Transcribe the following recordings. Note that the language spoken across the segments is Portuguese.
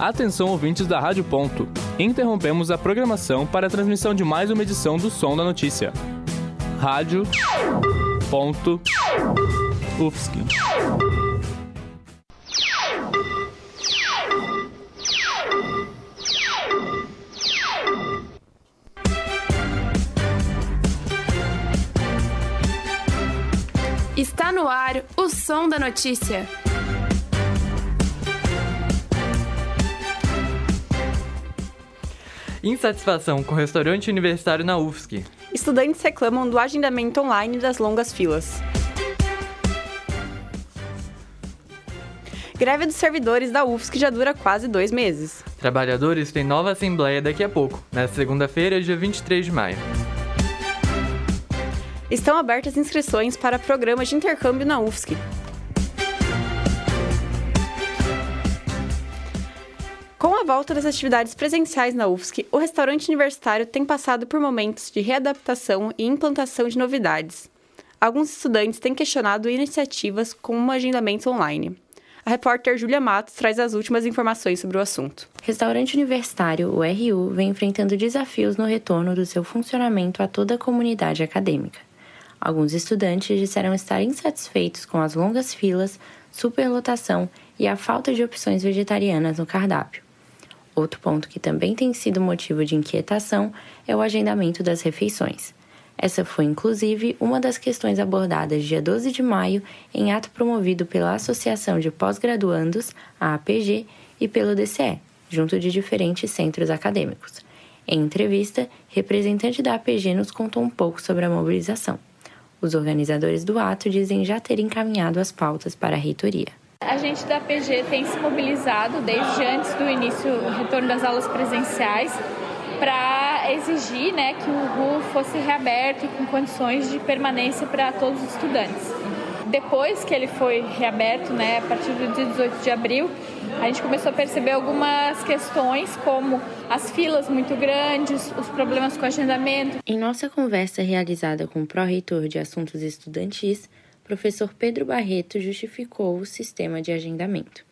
Atenção ouvintes da Rádio Ponto. Interrompemos a programação para a transmissão de mais uma edição do Som da Notícia. Rádio Ponto UFSC. Está no ar o Som da Notícia. Insatisfação com o restaurante universitário na UFSC. Estudantes reclamam do agendamento online das longas filas. Greve dos servidores da UFSC já dura quase dois meses. Trabalhadores têm nova assembleia daqui a pouco, na segunda-feira, dia 23 de maio. Estão abertas inscrições para programas de intercâmbio na UFSC. Com a volta das atividades presenciais na UFSC, o restaurante universitário tem passado por momentos de readaptação e implantação de novidades. Alguns estudantes têm questionado iniciativas como agendamento online. A repórter Júlia Matos traz as últimas informações sobre o assunto. Restaurante Universitário, o RU, vem enfrentando desafios no retorno do seu funcionamento a toda a comunidade acadêmica. Alguns estudantes disseram estar insatisfeitos com as longas filas, superlotação e a falta de opções vegetarianas no cardápio. Outro ponto que também tem sido motivo de inquietação é o agendamento das refeições. Essa foi, inclusive, uma das questões abordadas dia 12 de maio em ato promovido pela Associação de Pós-Graduandos, a APG, e pelo DCE, junto de diferentes centros acadêmicos. Em entrevista, representante da APG nos contou um pouco sobre a mobilização. Os organizadores do ato dizem já ter encaminhado as pautas para a reitoria. A gente da PG tem se mobilizado desde antes do início, o retorno das aulas presenciais, para exigir né, que o RU fosse reaberto com condições de permanência para todos os estudantes. Depois que ele foi reaberto, né, a partir do dia 18 de abril, a gente começou a perceber algumas questões, como as filas muito grandes, os problemas com agendamento. Em nossa conversa realizada com o pró-reitor de assuntos estudantis, professor Pedro Barreto justificou o sistema de agendamento.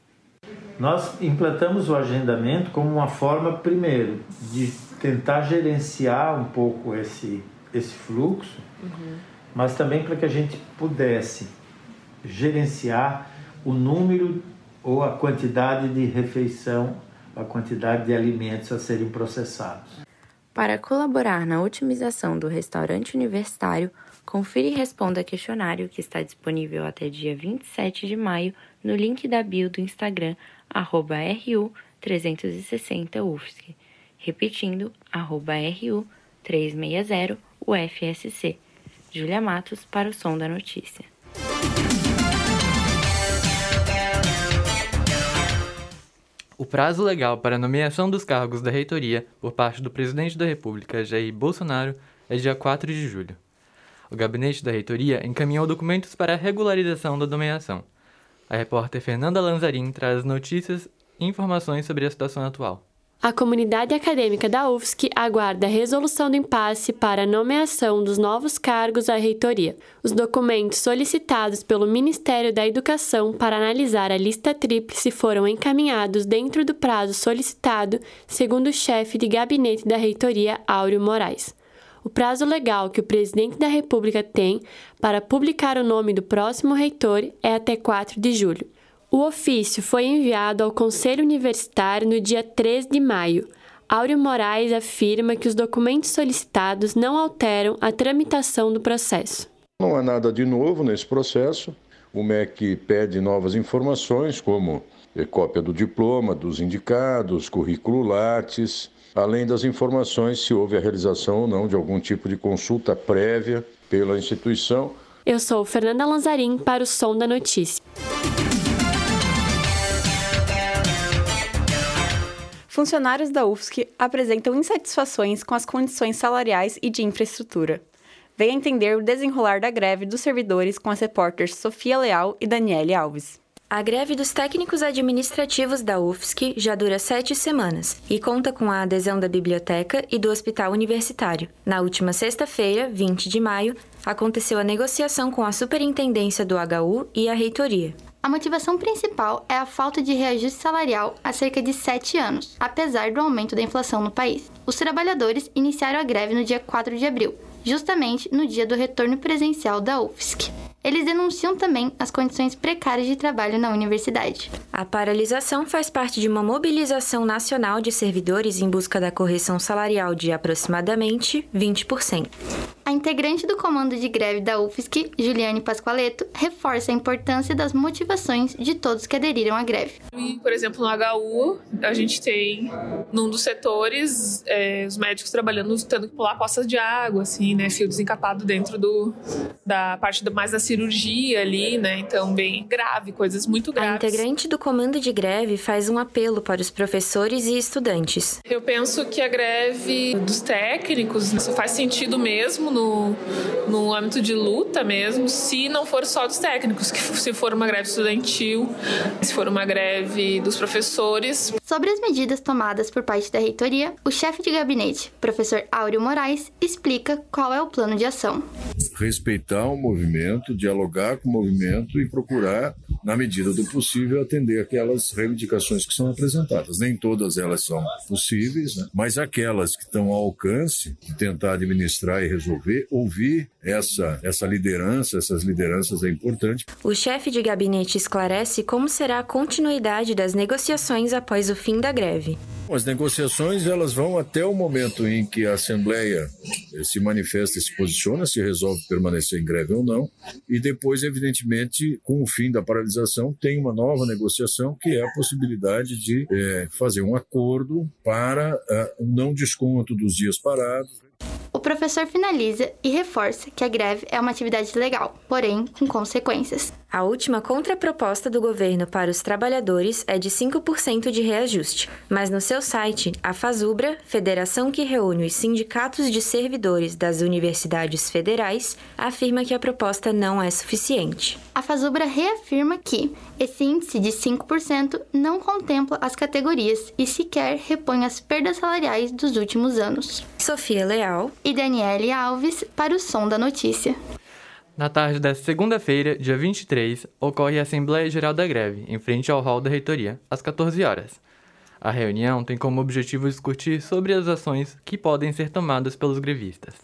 Nós implantamos o agendamento como uma forma, primeiro, de tentar gerenciar um pouco esse, esse fluxo, uhum. mas também para que a gente pudesse gerenciar o número ou a quantidade de refeição, a quantidade de alimentos a serem processados. Para colaborar na otimização do restaurante universitário, confira e responda questionário que está disponível até dia 27 de maio no link da bio do Instagram, arroba RU360UFSC. Repetindo, arroba RU360UFSC. Júlia Matos para o Som da Notícia. O prazo legal para a nomeação dos cargos da reitoria por parte do presidente da República, Jair Bolsonaro, é dia 4 de julho. O gabinete da reitoria encaminhou documentos para a regularização da nomeação. A repórter Fernanda Lanzarin traz notícias e informações sobre a situação atual. A comunidade acadêmica da UFSC aguarda a resolução do impasse para a nomeação dos novos cargos à reitoria. Os documentos solicitados pelo Ministério da Educação para analisar a lista tríplice foram encaminhados dentro do prazo solicitado, segundo o chefe de gabinete da reitoria, Áureo Moraes. O prazo legal que o presidente da República tem para publicar o nome do próximo reitor é até 4 de julho. O ofício foi enviado ao Conselho Universitário no dia 3 de maio. Áureo Moraes afirma que os documentos solicitados não alteram a tramitação do processo. Não há nada de novo nesse processo. O MEC pede novas informações, como eh, cópia do diploma dos indicados, currículo Lattes, além das informações se houve a realização ou não de algum tipo de consulta prévia pela instituição. Eu sou Fernanda Lanzarin para o Som da Notícia. Funcionários da UFSC apresentam insatisfações com as condições salariais e de infraestrutura. Venha entender o desenrolar da greve dos servidores com as repórteres Sofia Leal e Daniele Alves. A greve dos técnicos administrativos da UFSC já dura sete semanas e conta com a adesão da biblioteca e do hospital universitário. Na última sexta-feira, 20 de maio, aconteceu a negociação com a superintendência do HU e a reitoria. A motivação principal é a falta de reajuste salarial há cerca de sete anos, apesar do aumento da inflação no país. Os trabalhadores iniciaram a greve no dia 4 de abril, justamente no dia do retorno presencial da UFSC. Eles denunciam também as condições precárias de trabalho na universidade. A paralisação faz parte de uma mobilização nacional de servidores em busca da correção salarial de aproximadamente 20%. A integrante do comando de greve da UFSC, Juliane Pascoaleto, reforça a importância das motivações de todos que aderiram à greve. Por exemplo, no HU, a gente tem, num dos setores, é, os médicos trabalhando, tendo que pular poças de água, assim, né, fio desencapado dentro do, da parte do, mais da cirurgia ali, né, então bem grave, coisas muito graves. A integrante do comando de greve faz um apelo para os professores e estudantes. Eu penso que a greve dos técnicos isso faz sentido mesmo no, no âmbito de luta mesmo, se não for só dos técnicos, que se for uma greve estudantil, se for uma greve dos professores. Sobre as medidas tomadas por parte da reitoria, o chefe de gabinete, professor Áureo Moraes, explica qual é o plano de ação. Respeitar o movimento, dialogar com o movimento e procurar, na medida do possível, atender aquelas reivindicações que são apresentadas. Nem todas elas são possíveis, né? mas aquelas que estão ao alcance de tentar administrar e resolver ver, ouvir essa, essa liderança, essas lideranças é importante. O chefe de gabinete esclarece como será a continuidade das negociações após o fim da greve. As negociações elas vão até o momento em que a Assembleia se manifesta e se posiciona, se resolve permanecer em greve ou não, e depois, evidentemente, com o fim da paralisação, tem uma nova negociação que é a possibilidade de é, fazer um acordo para uh, um não desconto dos dias parados. O professor finaliza e reforça que a greve é uma atividade legal, porém com consequências. A última contraproposta do governo para os trabalhadores é de 5% de reajuste, mas no seu site, a Fazubra, federação que reúne os sindicatos de servidores das universidades federais, afirma que a proposta não é suficiente. A Fazubra reafirma que esse índice de 5% não contempla as categorias e sequer repõe as perdas salariais dos últimos anos. Sofia Leal e Daniele Alves para o Som da Notícia. Na tarde desta segunda-feira, dia 23, ocorre a Assembleia Geral da Greve, em frente ao hall da reitoria, às 14 horas. A reunião tem como objetivo discutir sobre as ações que podem ser tomadas pelos grevistas.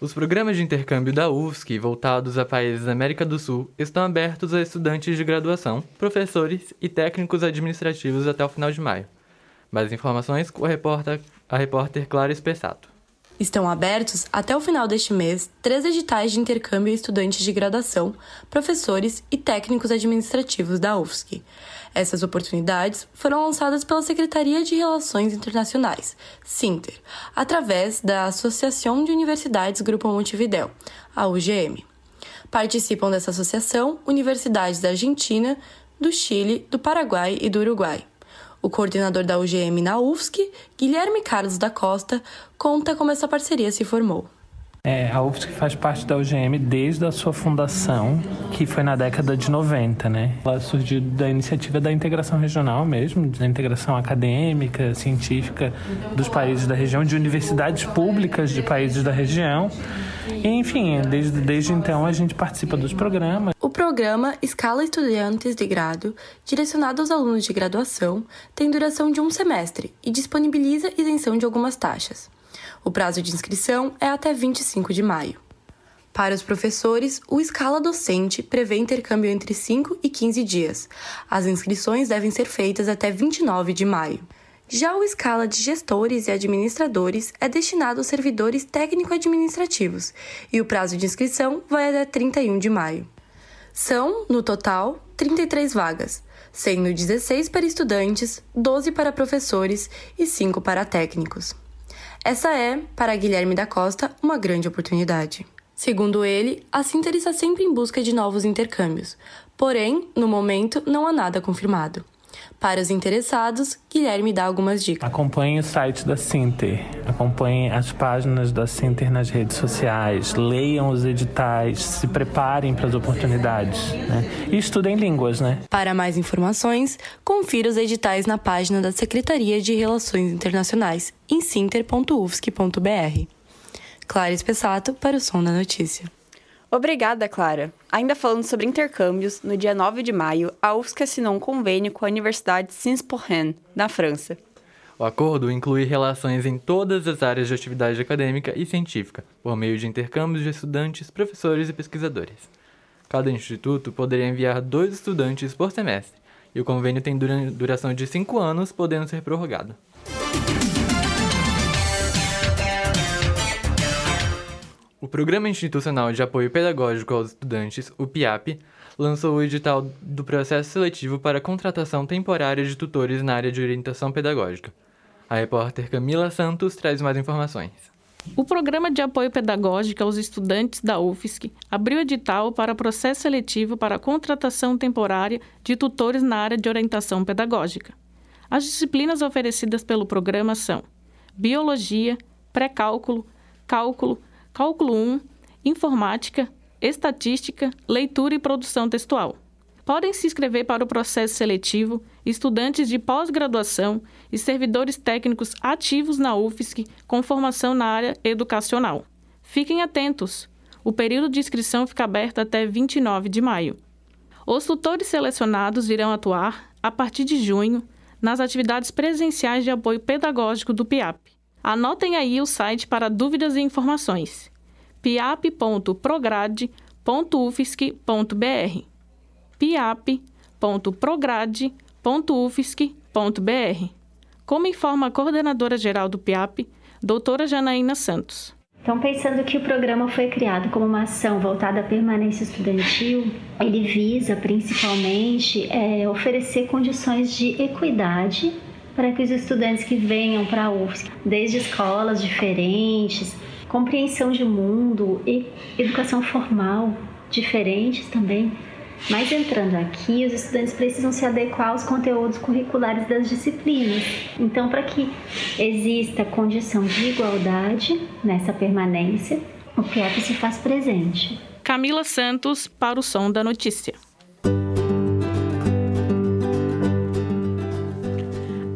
Os programas de intercâmbio da UFSC voltados a países da América do Sul estão abertos a estudantes de graduação, professores e técnicos administrativos até o final de maio. Mais informações com a repórter, a repórter Clara Espessato. Estão abertos, até o final deste mês, três editais de intercâmbio estudantes de graduação, professores e técnicos administrativos da UFSC. Essas oportunidades foram lançadas pela Secretaria de Relações Internacionais, SINTER, através da Associação de Universidades Grupo Montevidéu, a UGM. Participam dessa associação universidades da Argentina, do Chile, do Paraguai e do Uruguai. O coordenador da UGM na UFSC, Guilherme Carlos da Costa, conta como essa parceria se formou. É, a UFSC faz parte da UGM desde a sua fundação, que foi na década de 90, né? Ela surgiu da iniciativa da integração regional mesmo, da integração acadêmica, científica dos países da região, de universidades públicas de países da região. E, enfim, desde, desde então a gente participa dos programas. O programa Escala Estudantes de Grado, direcionado aos alunos de graduação, tem duração de um semestre e disponibiliza isenção de algumas taxas. O prazo de inscrição é até 25 de maio. Para os professores, o Escala Docente prevê intercâmbio entre 5 e 15 dias. As inscrições devem ser feitas até 29 de maio. Já o escala de gestores e administradores é destinado aos servidores técnico-administrativos e o prazo de inscrição vai até 31 de maio. São, no total, 33 vagas, sendo 16 para estudantes, 12 para professores e 5 para técnicos. Essa é, para Guilherme da Costa, uma grande oportunidade. Segundo ele, a Sinter está sempre em busca de novos intercâmbios, porém, no momento, não há nada confirmado. Para os interessados, Guilherme dá algumas dicas. Acompanhe o site da Sinter, acompanhe as páginas da Sinter nas redes sociais, leiam os editais, se preparem para as oportunidades né? e estudem línguas. Né? Para mais informações, confira os editais na página da Secretaria de Relações Internacionais em sinter.ufsc.br. Clara Espessato para o Som da Notícia. Obrigada, Clara. Ainda falando sobre intercâmbios, no dia 9 de maio, a UFSC assinou um convênio com a Universidade Sciences-Po na França. O acordo inclui relações em todas as áreas de atividade acadêmica e científica, por meio de intercâmbios de estudantes, professores e pesquisadores. Cada instituto poderia enviar dois estudantes por semestre, e o convênio tem duração de cinco anos, podendo ser prorrogado. O Programa Institucional de Apoio Pedagógico aos Estudantes, o PIAP, lançou o edital do processo seletivo para contratação temporária de tutores na área de orientação pedagógica. A repórter Camila Santos traz mais informações. O Programa de Apoio Pedagógico aos Estudantes da UFSC abriu edital para processo seletivo para contratação temporária de tutores na área de orientação pedagógica. As disciplinas oferecidas pelo programa são Biologia, Pré-Cálculo, Cálculo, Cálculo 1, Informática, Estatística, Leitura e Produção Textual. Podem se inscrever para o processo seletivo estudantes de pós-graduação e servidores técnicos ativos na UFSC com formação na área educacional. Fiquem atentos! O período de inscrição fica aberto até 29 de maio. Os tutores selecionados irão atuar, a partir de junho, nas atividades presenciais de apoio pedagógico do PIAP. Anotem aí o site para dúvidas e informações: piap.prograde.ufsc.br. piap.prograde.ufsc.br. Como informa a coordenadora geral do PIAP, doutora Janaína Santos. Então, pensando que o programa foi criado como uma ação voltada à permanência estudantil, ele visa principalmente é, oferecer condições de equidade para que os estudantes que venham para a UFSC, desde escolas diferentes, compreensão de mundo e educação formal diferentes também, mas entrando aqui, os estudantes precisam se adequar aos conteúdos curriculares das disciplinas. Então, para que exista condição de igualdade nessa permanência, o PIAP se faz presente. Camila Santos para o Som da Notícia.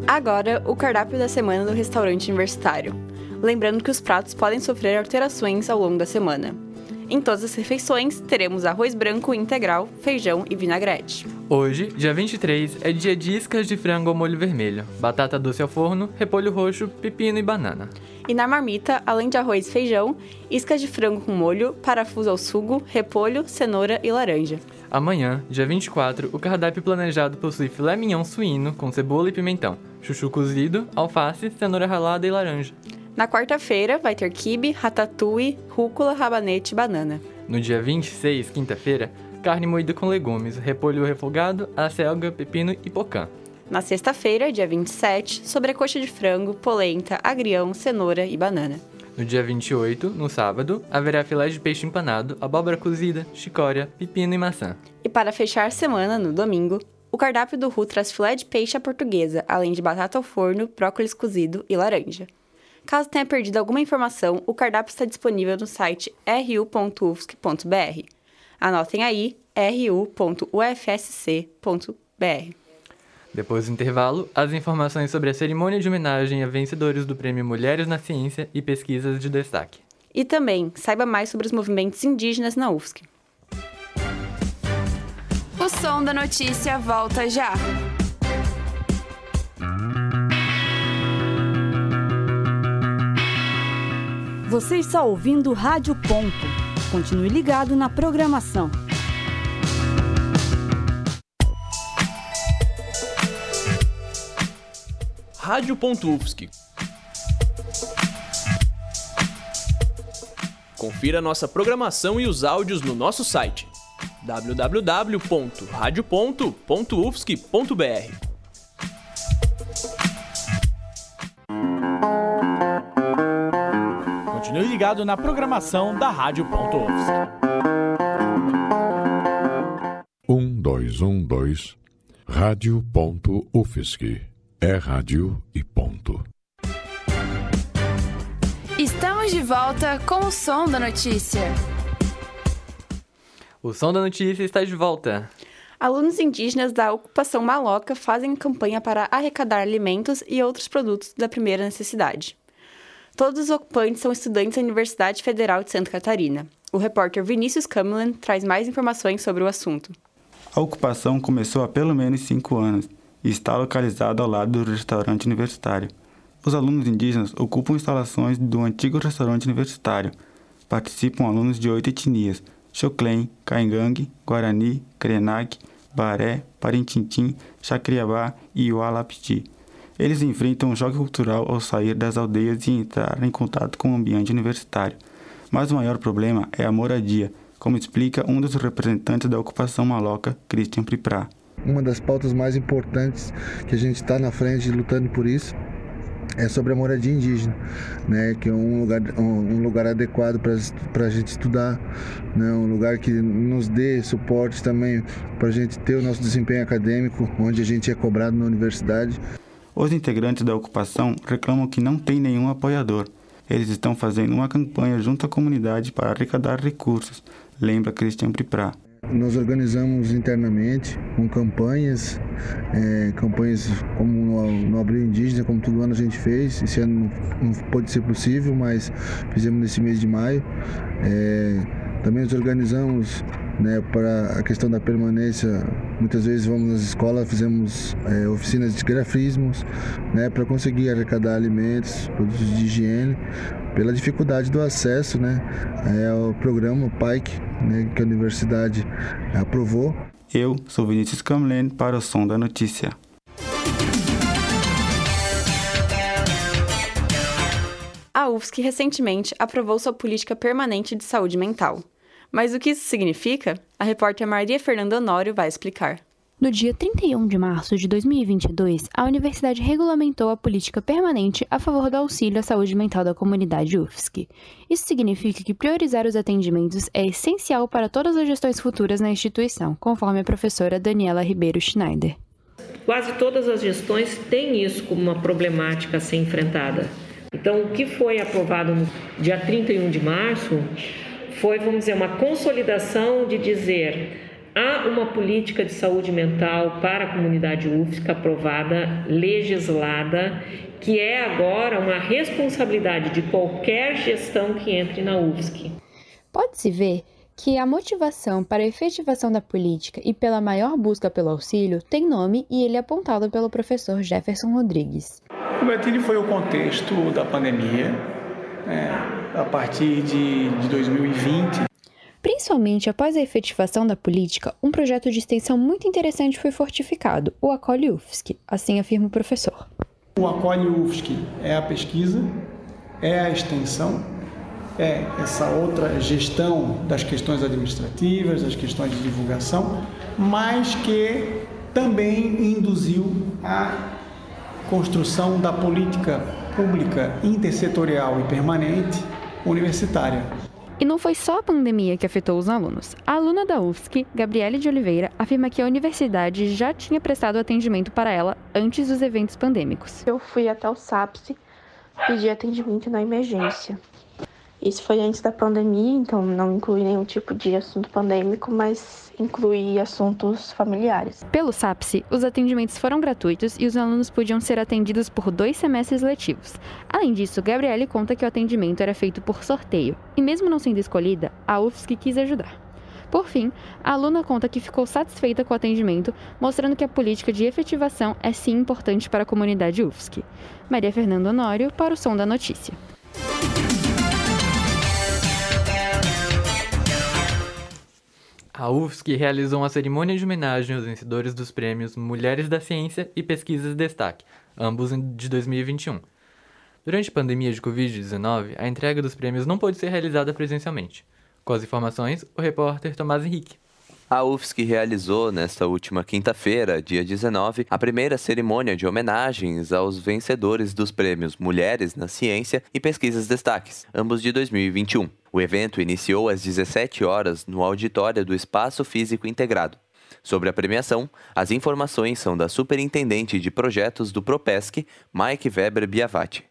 Agora, o cardápio da semana do restaurante universitário. Lembrando que os pratos podem sofrer alterações ao longo da semana. Em todas as refeições, teremos arroz branco integral, feijão e vinagrete. Hoje, dia 23, é dia de iscas de frango ao molho vermelho, batata doce ao forno, repolho roxo, pepino e banana. E na marmita, além de arroz e feijão, iscas de frango com molho, parafuso ao sugo, repolho, cenoura e laranja. Amanhã, dia 24, o cardápio planejado possui filé mignon suíno com cebola e pimentão, chuchu cozido, alface, cenoura ralada e laranja. Na quarta-feira vai ter quibe, ratatouille, rúcula, rabanete e banana. No dia 26, quinta-feira, carne moída com legumes, repolho refogado, acelga, pepino e pocã. Na sexta-feira, dia 27, sobrecoxa de frango, polenta, agrião, cenoura e banana. No dia 28, no sábado, haverá filé de peixe empanado, abóbora cozida, chicória, pepino e maçã. E para fechar a semana, no domingo, o cardápio do RU traz filé de peixe à portuguesa, além de batata ao forno, brócolis cozido e laranja. Caso tenha perdido alguma informação, o cardápio está disponível no site ru.ufsc.br. Anotem aí, ru.ufsc.br. Depois do intervalo, as informações sobre a cerimônia de homenagem a vencedores do Prêmio Mulheres na Ciência e Pesquisas de Destaque. E também, saiba mais sobre os movimentos indígenas na UFSC. O som da notícia volta já. Você está ouvindo Rádio Ponto. Continue ligado na programação. Rádio Ufsc. Confira nossa programação e os áudios no nosso site www.radio.ufsc.br. Continue ligado na programação da Rádio Ponto Um, dois, um, dois. Rádio Ponto UFSC. É rádio e ponto. Estamos de volta com o Som da Notícia. O Som da Notícia está de volta. Alunos indígenas da ocupação maloca fazem campanha para arrecadar alimentos e outros produtos da primeira necessidade. Todos os ocupantes são estudantes da Universidade Federal de Santa Catarina. O repórter Vinícius Camelan traz mais informações sobre o assunto. A ocupação começou há pelo menos cinco anos e está localizada ao lado do restaurante universitário. Os alunos indígenas ocupam instalações do antigo restaurante universitário. Participam alunos de oito etnias: Xoclém, Caingangue, Guarani, Krenak, Baré, Parintintim, Chacriabá e Ualapiti. Eles enfrentam um choque cultural ao sair das aldeias e entrar em contato com o ambiente universitário. Mas o maior problema é a moradia, como explica um dos representantes da ocupação maloca, Christian Priprá. Uma das pautas mais importantes que a gente está na frente lutando por isso é sobre a moradia indígena, né, que é um lugar, um, lugar adequado para a gente estudar, né, um lugar que nos dê suporte também para a gente ter o nosso desempenho acadêmico, onde a gente é cobrado na universidade. Os integrantes da ocupação reclamam que não tem nenhum apoiador. Eles estão fazendo uma campanha junto à comunidade para arrecadar recursos, lembra Christian Priprá. Nós organizamos internamente com campanhas, é, campanhas como no, no Abril Indígena, como todo ano a gente fez. Esse ano não, não ser possível, mas fizemos nesse mês de maio. É, também nos organizamos né, para a questão da permanência. Muitas vezes vamos nas escolas, fizemos é, oficinas de grafismos né, para conseguir arrecadar alimentos, produtos de higiene, pela dificuldade do acesso né, é, ao programa PAIC, né, que a universidade aprovou. Eu sou Vinícius Camlen para o Som da Notícia. A UFSC recentemente aprovou sua política permanente de saúde mental. Mas o que isso significa? A repórter Maria Fernanda Honório vai explicar. No dia 31 de março de 2022, a universidade regulamentou a política permanente a favor do auxílio à saúde mental da comunidade UFSC. Isso significa que priorizar os atendimentos é essencial para todas as gestões futuras na instituição, conforme a professora Daniela Ribeiro Schneider. Quase todas as gestões têm isso como uma problemática a ser enfrentada. Então, o que foi aprovado no dia 31 de março foi, vamos dizer, uma consolidação de dizer há uma política de saúde mental para a comunidade UFSC aprovada, legislada, que é agora uma responsabilidade de qualquer gestão que entre na UFSC. Pode-se ver que a motivação para a efetivação da política e pela maior busca pelo auxílio tem nome e ele é apontado pelo professor Jefferson Rodrigues. O gatilho foi o contexto da pandemia, né, a partir de, de 2020. Principalmente após a efetivação da política, um projeto de extensão muito interessante foi fortificado, o Acolhe UFSC, assim afirma o professor. O Acolhe UFSC é a pesquisa, é a extensão, é essa outra gestão das questões administrativas, das questões de divulgação, mas que também induziu a construção da política pública intersetorial e permanente universitária. E não foi só a pandemia que afetou os alunos. A aluna da UFSC, Gabriele de Oliveira, afirma que a universidade já tinha prestado atendimento para ela antes dos eventos pandêmicos. Eu fui até o SAPSE pedir atendimento na emergência. Isso foi antes da pandemia, então não inclui nenhum tipo de assunto pandêmico, mas inclui assuntos familiares. Pelo SAPSE, os atendimentos foram gratuitos e os alunos podiam ser atendidos por dois semestres letivos. Além disso, Gabriele conta que o atendimento era feito por sorteio, e mesmo não sendo escolhida, a UFSC quis ajudar. Por fim, a aluna conta que ficou satisfeita com o atendimento, mostrando que a política de efetivação é sim importante para a comunidade UFSC. Maria Fernanda Honório, para o Som da Notícia. A UFSC realizou uma cerimônia de homenagem aos vencedores dos prêmios Mulheres da Ciência e Pesquisas Destaque, ambos de 2021. Durante a pandemia de Covid-19, a entrega dos prêmios não pôde ser realizada presencialmente. Com as informações, o repórter Tomás Henrique. A UFSC realizou nesta última quinta-feira, dia 19, a primeira cerimônia de homenagens aos vencedores dos prêmios Mulheres na Ciência e Pesquisas Destaques, ambos de 2021. O evento iniciou às 17 horas no auditório do Espaço Físico Integrado. Sobre a premiação, as informações são da Superintendente de Projetos do Propesc, Mike Weber Biavati.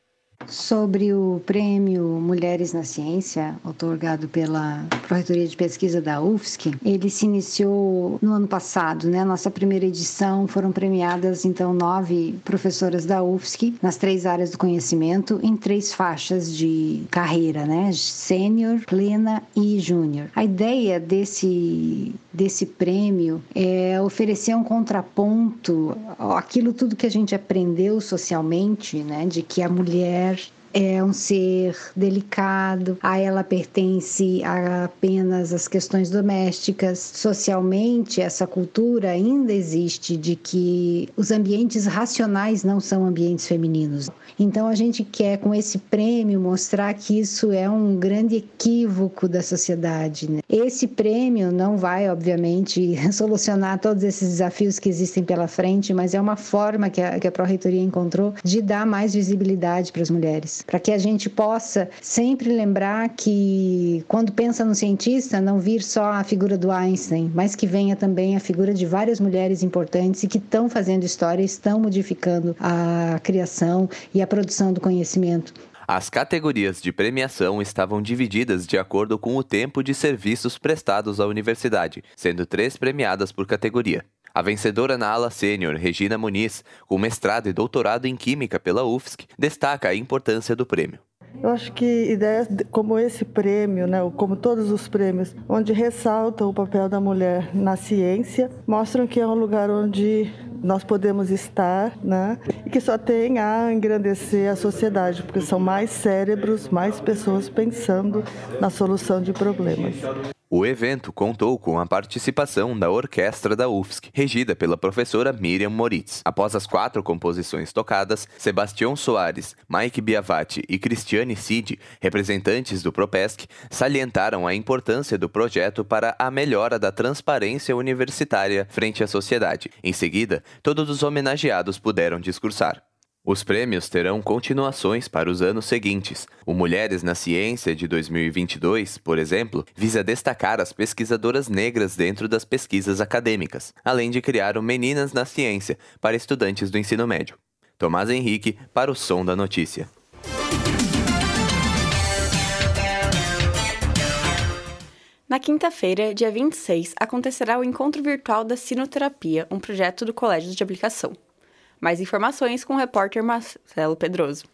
Sobre o prêmio Mulheres na Ciência, otorgado pela Proreitoria de Pesquisa da UFSC, ele se iniciou no ano passado, né? Nossa primeira edição foram premiadas então nove professoras da UFSC nas três áreas do conhecimento em três faixas de carreira, né? Sênior, plena e júnior. A ideia desse desse prêmio é oferecer um contraponto àquilo tudo que a gente aprendeu socialmente, né? De que a mulher é um ser delicado, a ela pertence a apenas as questões domésticas. Socialmente, essa cultura ainda existe de que os ambientes racionais não são ambientes femininos. Então a gente quer com esse prêmio mostrar que isso é um grande equívoco da sociedade. Né? Esse prêmio não vai, obviamente, solucionar todos esses desafios que existem pela frente, mas é uma forma que a, que a Pró-Reitoria encontrou de dar mais visibilidade para as mulheres para que a gente possa sempre lembrar que quando pensa no cientista, não vir só a figura do Einstein, mas que venha também a figura de várias mulheres importantes e que estão fazendo história, estão modificando a criação e a produção do conhecimento. As categorias de premiação estavam divididas de acordo com o tempo de serviços prestados à universidade, sendo três premiadas por categoria. A vencedora na ala sênior, Regina Muniz, com mestrado e doutorado em Química pela UFSC, destaca a importância do prêmio. Eu acho que ideias como esse prêmio, né, como todos os prêmios, onde ressaltam o papel da mulher na ciência, mostram que é um lugar onde nós podemos estar, né, e que só tem a engrandecer a sociedade, porque são mais cérebros, mais pessoas pensando na solução de problemas. O evento contou com a participação da orquestra da UFSC, regida pela professora Miriam Moritz. Após as quatro composições tocadas, Sebastião Soares, Mike Biavati e Cristiane Cid, representantes do Propesc, salientaram a importância do projeto para a melhora da transparência universitária frente à sociedade. Em seguida, todos os homenageados puderam discursar. Os prêmios terão continuações para os anos seguintes. O Mulheres na Ciência de 2022, por exemplo, visa destacar as pesquisadoras negras dentro das pesquisas acadêmicas, além de criar o Meninas na Ciência para estudantes do ensino médio. Tomás Henrique para o Som da Notícia. Na quinta-feira, dia 26, acontecerá o Encontro Virtual da Sinoterapia, um projeto do Colégio de Aplicação. Mais informações com o repórter Marcelo Pedroso.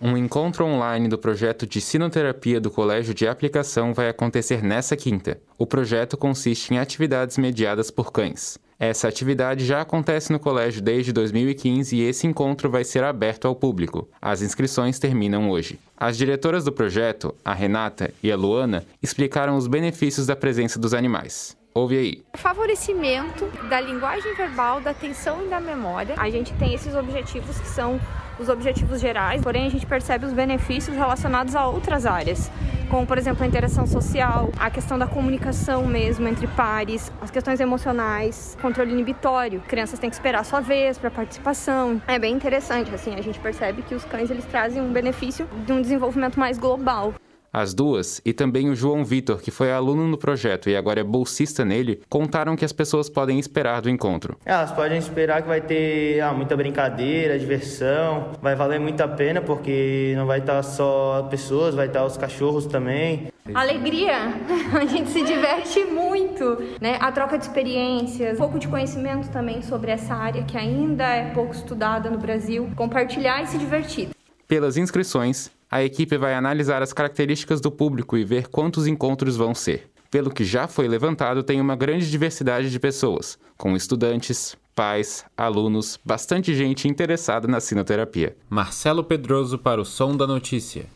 Um encontro online do projeto de sinoterapia do Colégio de Aplicação vai acontecer nessa quinta. O projeto consiste em atividades mediadas por cães. Essa atividade já acontece no colégio desde 2015 e esse encontro vai ser aberto ao público. As inscrições terminam hoje. As diretoras do projeto, a Renata e a Luana, explicaram os benefícios da presença dos animais. Ouve aí. Favorecimento da linguagem verbal, da atenção e da memória. A gente tem esses objetivos que são os objetivos gerais, porém a gente percebe os benefícios relacionados a outras áreas, como por exemplo a interação social, a questão da comunicação mesmo entre pares, as questões emocionais, controle inibitório. Crianças têm que esperar a sua vez para participação. É bem interessante, assim, a gente percebe que os cães eles trazem um benefício de um desenvolvimento mais global. As duas, e também o João Vitor, que foi aluno no projeto e agora é bolsista nele, contaram que as pessoas podem esperar do encontro. Elas podem esperar que vai ter ah, muita brincadeira, diversão, vai valer muito a pena porque não vai estar só pessoas, vai estar os cachorros também. Alegria, a gente se diverte muito, né? A troca de experiências, um pouco de conhecimento também sobre essa área que ainda é pouco estudada no Brasil, compartilhar e se divertir. Pelas inscrições, a equipe vai analisar as características do público e ver quantos encontros vão ser. Pelo que já foi levantado, tem uma grande diversidade de pessoas, com estudantes, pais, alunos, bastante gente interessada na sinoterapia. Marcelo Pedroso para o Som da Notícia.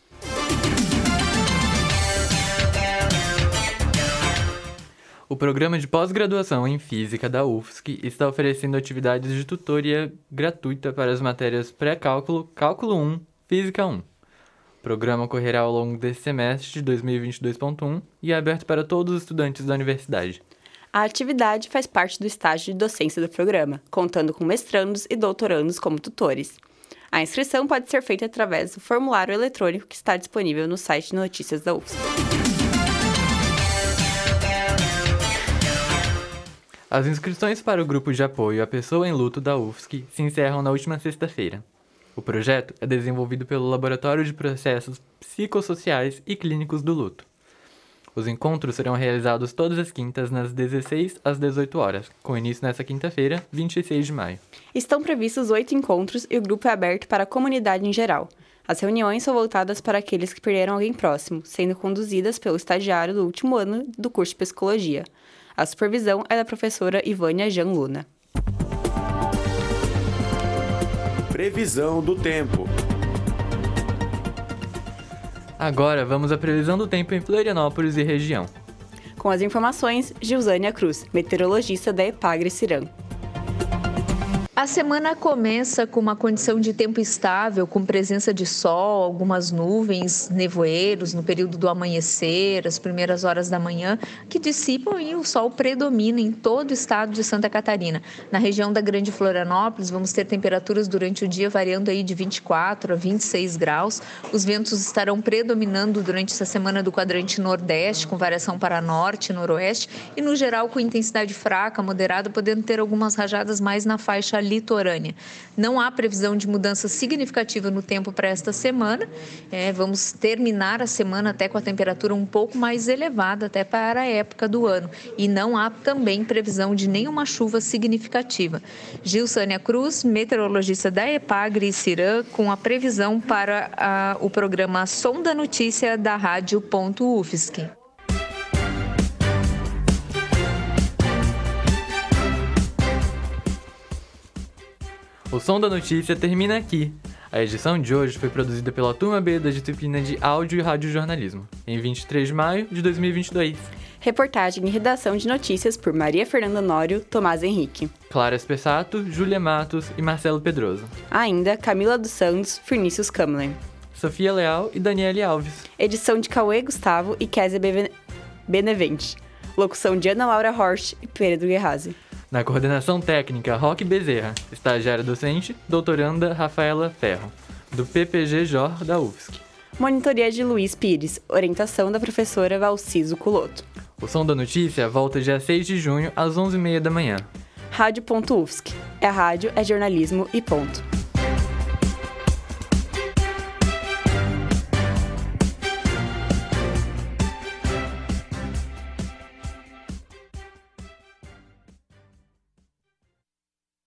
O programa de pós-graduação em Física da UFSC está oferecendo atividades de tutoria gratuita para as matérias pré-cálculo, Cálculo 1, Física 1. O programa ocorrerá ao longo desse semestre de 2022.1 e é aberto para todos os estudantes da universidade. A atividade faz parte do estágio de docência do programa, contando com mestrandos e doutorandos como tutores. A inscrição pode ser feita através do formulário eletrônico que está disponível no site de notícias da UFSC. As inscrições para o grupo de apoio à pessoa em luto da UFSC se encerram na última sexta-feira. O projeto é desenvolvido pelo Laboratório de Processos Psicossociais e Clínicos do Luto. Os encontros serão realizados todas as quintas, nas 16 às 18 horas, com início nesta quinta-feira, 26 de maio. Estão previstos oito encontros e o grupo é aberto para a comunidade em geral. As reuniões são voltadas para aqueles que perderam alguém próximo, sendo conduzidas pelo estagiário do último ano do curso de psicologia. A supervisão é da professora Ivânia Jean Luna. Previsão do tempo. Agora vamos à previsão do tempo em Florianópolis e região. Com as informações, Gilzânia Cruz, meteorologista da Epagre Ciran. A semana começa com uma condição de tempo estável, com presença de sol, algumas nuvens, nevoeiros no período do amanhecer, as primeiras horas da manhã, que dissipam e o sol predomina em todo o estado de Santa Catarina. Na região da Grande Florianópolis, vamos ter temperaturas durante o dia variando aí de 24 a 26 graus. Os ventos estarão predominando durante essa semana do quadrante nordeste, com variação para norte e noroeste, e no geral com intensidade fraca, moderada, podendo ter algumas rajadas mais na faixa litorânea. Não há previsão de mudança significativa no tempo para esta semana. É, vamos terminar a semana até com a temperatura um pouco mais elevada, até para a época do ano. E não há também previsão de nenhuma chuva significativa. Gilsânia Cruz, meteorologista da Epagre e Cirã, com a previsão para a, o programa Som da Notícia da Rádio Ponto. O Som da Notícia termina aqui. A edição de hoje foi produzida pela Turma B da disciplina de Áudio e Radiojornalismo, em 23 de maio de 2022. Reportagem e redação de notícias por Maria Fernanda Nório, Tomás Henrique. Clara Espessato, Júlia Matos e Marcelo Pedroso. Ainda Camila dos Santos, Furnícios Kamlen. Sofia Leal e Daniele Alves. Edição de Cauê Gustavo e Kézia Benevente. Locução de Ana Laura Horst e Pedro Guerrazi. Na coordenação técnica, Roque Bezerra. Estagiária docente, doutoranda Rafaela Ferro. Do PPG JOR da UFSC. Monitoria de Luiz Pires. Orientação da professora Valciso Culoto. O Som da Notícia volta dia 6 de junho, às 11h30 da manhã. Rádio.UFSC. É rádio, é jornalismo e ponto.